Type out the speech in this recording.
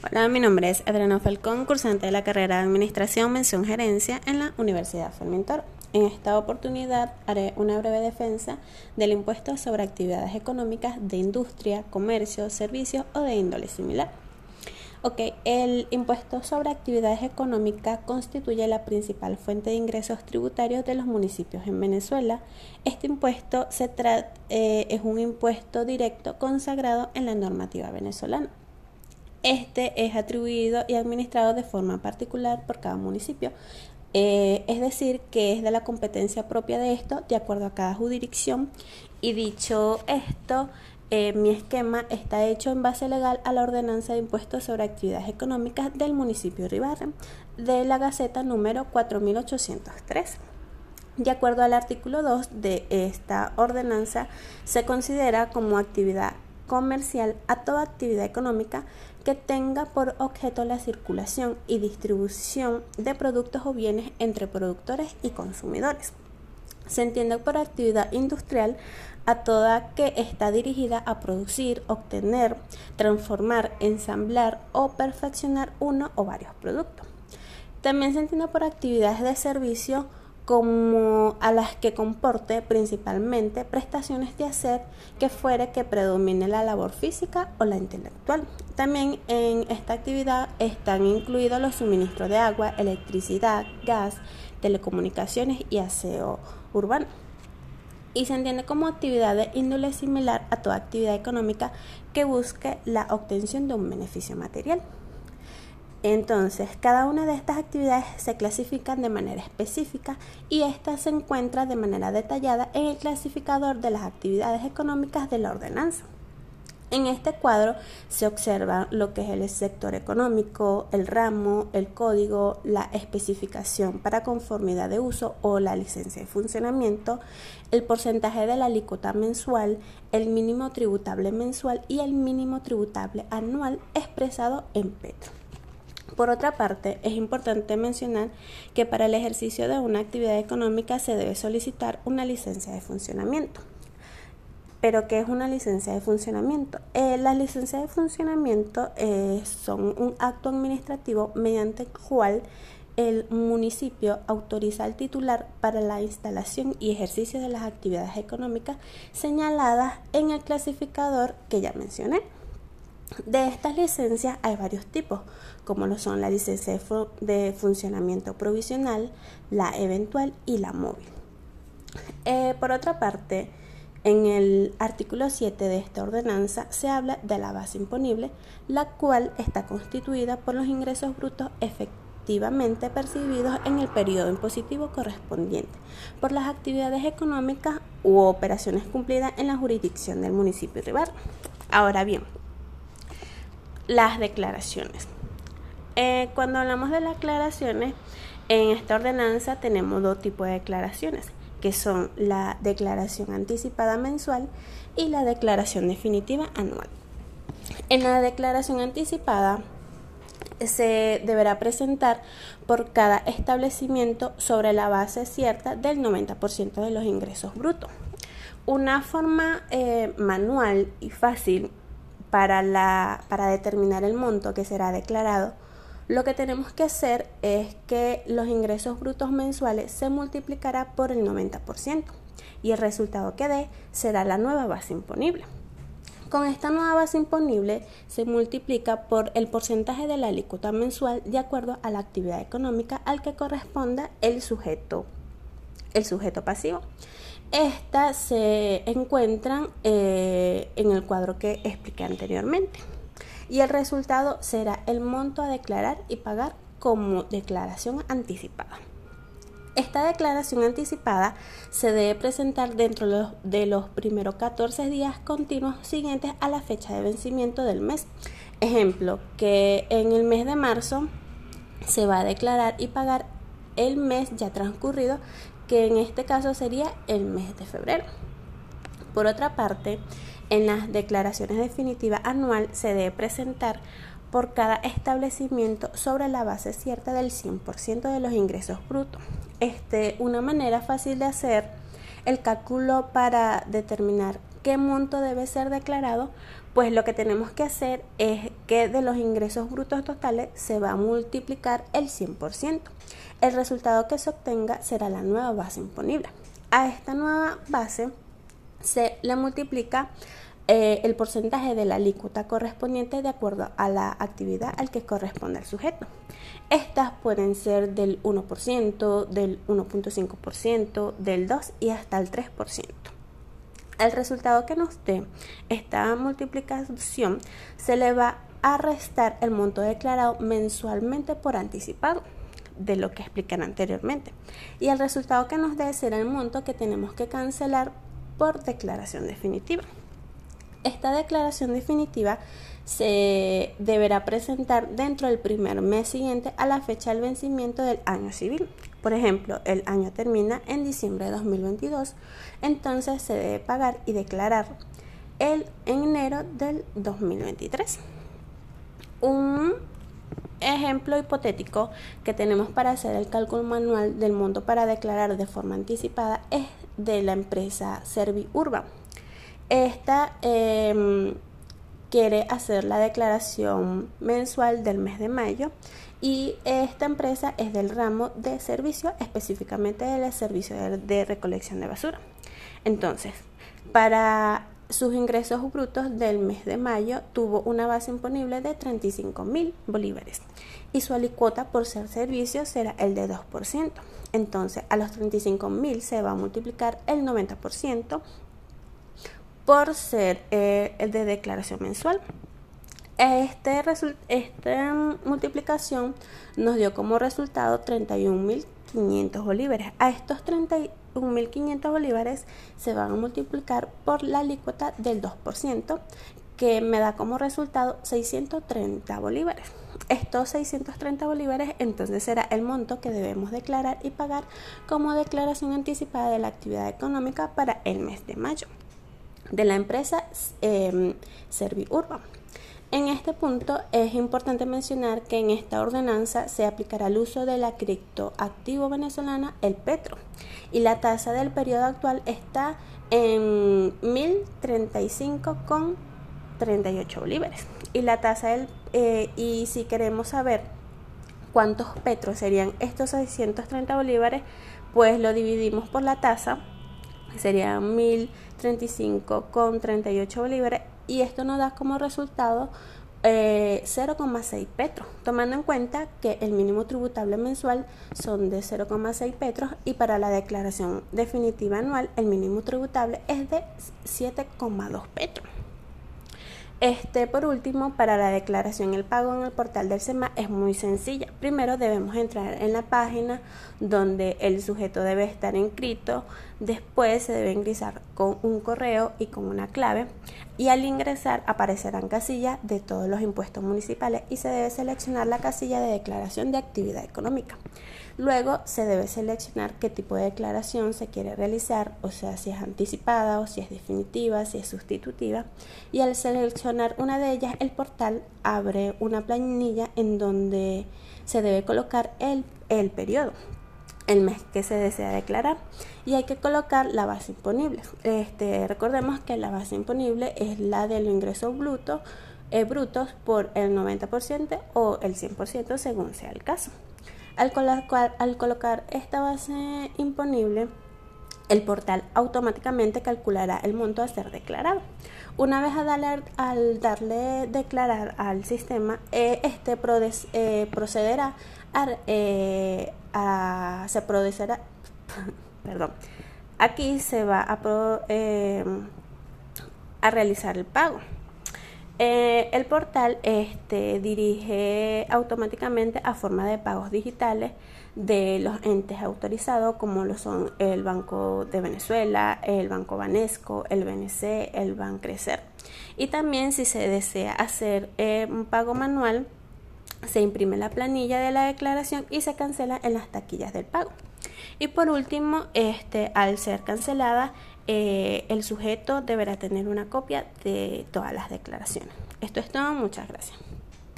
Hola, mi nombre es Adriana Falcón, cursante de la carrera de Administración Mención Gerencia en la Universidad Fermentor. En esta oportunidad haré una breve defensa del impuesto sobre actividades económicas de industria, comercio, servicios o de índole similar. Ok, el impuesto sobre actividades económicas constituye la principal fuente de ingresos tributarios de los municipios en Venezuela. Este impuesto eh, es un impuesto directo consagrado en la normativa venezolana. Este es atribuido y administrado de forma particular por cada municipio. Eh, es decir, que es de la competencia propia de esto, de acuerdo a cada jurisdicción. Y dicho esto, eh, mi esquema está hecho en base legal a la ordenanza de impuestos sobre actividades económicas del municipio de Ribarren, de la Gaceta número 4803. De acuerdo al artículo 2 de esta ordenanza, se considera como actividad comercial a toda actividad económica que tenga por objeto la circulación y distribución de productos o bienes entre productores y consumidores. Se entiende por actividad industrial a toda que está dirigida a producir, obtener, transformar, ensamblar o perfeccionar uno o varios productos. También se entiende por actividades de servicio como a las que comporte principalmente prestaciones de hacer que fuere que predomine la labor física o la intelectual. También en esta actividad están incluidos los suministros de agua, electricidad, gas, telecomunicaciones y aseo urbano. Y se entiende como actividad de índole similar a toda actividad económica que busque la obtención de un beneficio material. Entonces, cada una de estas actividades se clasifican de manera específica y esta se encuentra de manera detallada en el clasificador de las actividades económicas de la ordenanza. En este cuadro se observa lo que es el sector económico, el ramo, el código, la especificación para conformidad de uso o la licencia de funcionamiento, el porcentaje de la alícuota mensual, el mínimo tributable mensual y el mínimo tributable anual expresado en petro. Por otra parte, es importante mencionar que para el ejercicio de una actividad económica se debe solicitar una licencia de funcionamiento. ¿Pero qué es una licencia de funcionamiento? Eh, las licencias de funcionamiento eh, son un acto administrativo mediante el cual el municipio autoriza al titular para la instalación y ejercicio de las actividades económicas señaladas en el clasificador que ya mencioné. De estas licencias hay varios tipos, como lo son la licencia de, funcionamiento provisional, la eventual y la móvil. Eh, por otra parte, en el artículo 7 de esta ordenanza se habla de la base imponible, la cual está constituida por los ingresos brutos efectivamente percibidos en el periodo impositivo correspondiente por las actividades económicas u operaciones cumplidas en la jurisdicción del municipio rival. Ahora bien, las declaraciones. Eh, cuando hablamos de las declaraciones, en esta ordenanza tenemos dos tipos de declaraciones, que son la declaración anticipada mensual y la declaración definitiva anual. En la declaración anticipada se deberá presentar por cada establecimiento sobre la base cierta del 90% de los ingresos brutos. Una forma eh, manual y fácil para, la, para determinar el monto que será declarado, lo que tenemos que hacer es que los ingresos brutos mensuales se multiplicará por el 90% y el resultado que dé será la nueva base imponible. Con esta nueva base imponible se multiplica por el porcentaje de la alícuota mensual de acuerdo a la actividad económica al que corresponda el sujeto, el sujeto pasivo. Estas se encuentran eh, en el cuadro que expliqué anteriormente. Y el resultado será el monto a declarar y pagar como declaración anticipada. Esta declaración anticipada se debe presentar dentro de los primeros 14 días continuos siguientes a la fecha de vencimiento del mes. Ejemplo, que en el mes de marzo se va a declarar y pagar el mes ya transcurrido que en este caso sería el mes de febrero. Por otra parte, en las declaraciones definitivas anual se debe presentar por cada establecimiento sobre la base cierta del 100% de los ingresos brutos. Este, una manera fácil de hacer el cálculo para determinar qué monto debe ser declarado, pues lo que tenemos que hacer es que de los ingresos brutos totales se va a multiplicar el 100%. El resultado que se obtenga será la nueva base imponible. A esta nueva base se le multiplica eh, el porcentaje de la alícuota correspondiente de acuerdo a la actividad al que corresponde el sujeto. Estas pueden ser del 1%, del 1.5%, del 2% y hasta el 3%. El resultado que nos dé esta multiplicación se le va a restar el monto declarado mensualmente por anticipado de lo que explican anteriormente. Y el resultado que nos dé será el monto que tenemos que cancelar por declaración definitiva. Esta declaración definitiva se deberá presentar dentro del primer mes siguiente a la fecha del vencimiento del año civil. Por ejemplo, el año termina en diciembre de 2022, entonces se debe pagar y declarar el en enero del 2023. Un ejemplo hipotético que tenemos para hacer el cálculo manual del monto para declarar de forma anticipada es de la empresa Servi Urban esta em, quiere hacer la declaración mensual del mes de mayo y esta empresa es del ramo de servicio, específicamente del servicio de, recolección de basura. Entonces, para sus ingresos brutos del mes de mayo tuvo una base imponible de 35 mil bolívares y su alicuota por ser servicio será el de 2%. Entonces, a los 35 mil se va a multiplicar el 90% por ser eh, el de declaración mensual. Este esta multiplicación nos dio como resultado 31.500 bolívares. A estos 31.500 bolívares se van a multiplicar por la alícuota del 2%, que me da como resultado 630 bolívares. Estos 630 bolívares entonces será el monto que debemos declarar y pagar como declaración anticipada de la actividad económica para el mes de mayo de la empresa eh, Serviurba. En este punto es importante mencionar que en esta ordenanza se aplicará el uso de la criptoactivo venezolana, el petro, y la tasa del periodo actual está en 1035,38 bolívares. Y la tasa del, eh, y si queremos saber cuántos petros serían estos 630 bolívares, pues lo dividimos por la tasa sería 1035,38 bolívares y esto nos da como resultado 0,6 eh, petros, tomando en cuenta que el mínimo tributable mensual son de 0,6 petros y para la declaración definitiva anual el mínimo tributable es de 7,2 petros. Este, por último, para la declaración el pago en el portal del SEMA es muy sencilla. Primero debemos entrar en la página donde el sujeto debe estar inscrito, después se debe ingresar con un correo y con una clave y al ingresar aparecerán casillas de todos los impuestos municipales y se debe seleccionar la casilla de declaración de actividad económica. Luego se debe seleccionar qué tipo de declaración se quiere realizar, o sea, si es anticipada o si es definitiva, si es sustitutiva. Y al seleccionar una de ellas, el portal abre una planilla en donde se debe colocar el, el periodo el mes que se desea declarar y hay que colocar la base imponible. Este, recordemos que la base imponible es la del ingreso bruto, eh, brutos por el 90% o el 100% según sea el caso. Al colocar, al colocar esta base imponible, el portal automáticamente calculará el monto a ser declarado. Una vez al darle declarar al sistema, eh, este eh, procederá eh, a, se procederá, perdón, aquí se va a, a realizar el pago. Eh, el portal este, dirige automáticamente a forma de pagos digitales de los entes autorizados como lo son el Banco de Venezuela, el Banco Banesco, el BNC, el Crecer. Y también si se desea hacer eh, un pago manual, se imprime la planilla de la declaración y se cancela en las taquillas del pago. Y por último, este, al ser cancelada, eh, el sujeto deberá tener una copia de todas las declaraciones. Esto es todo, muchas gracias.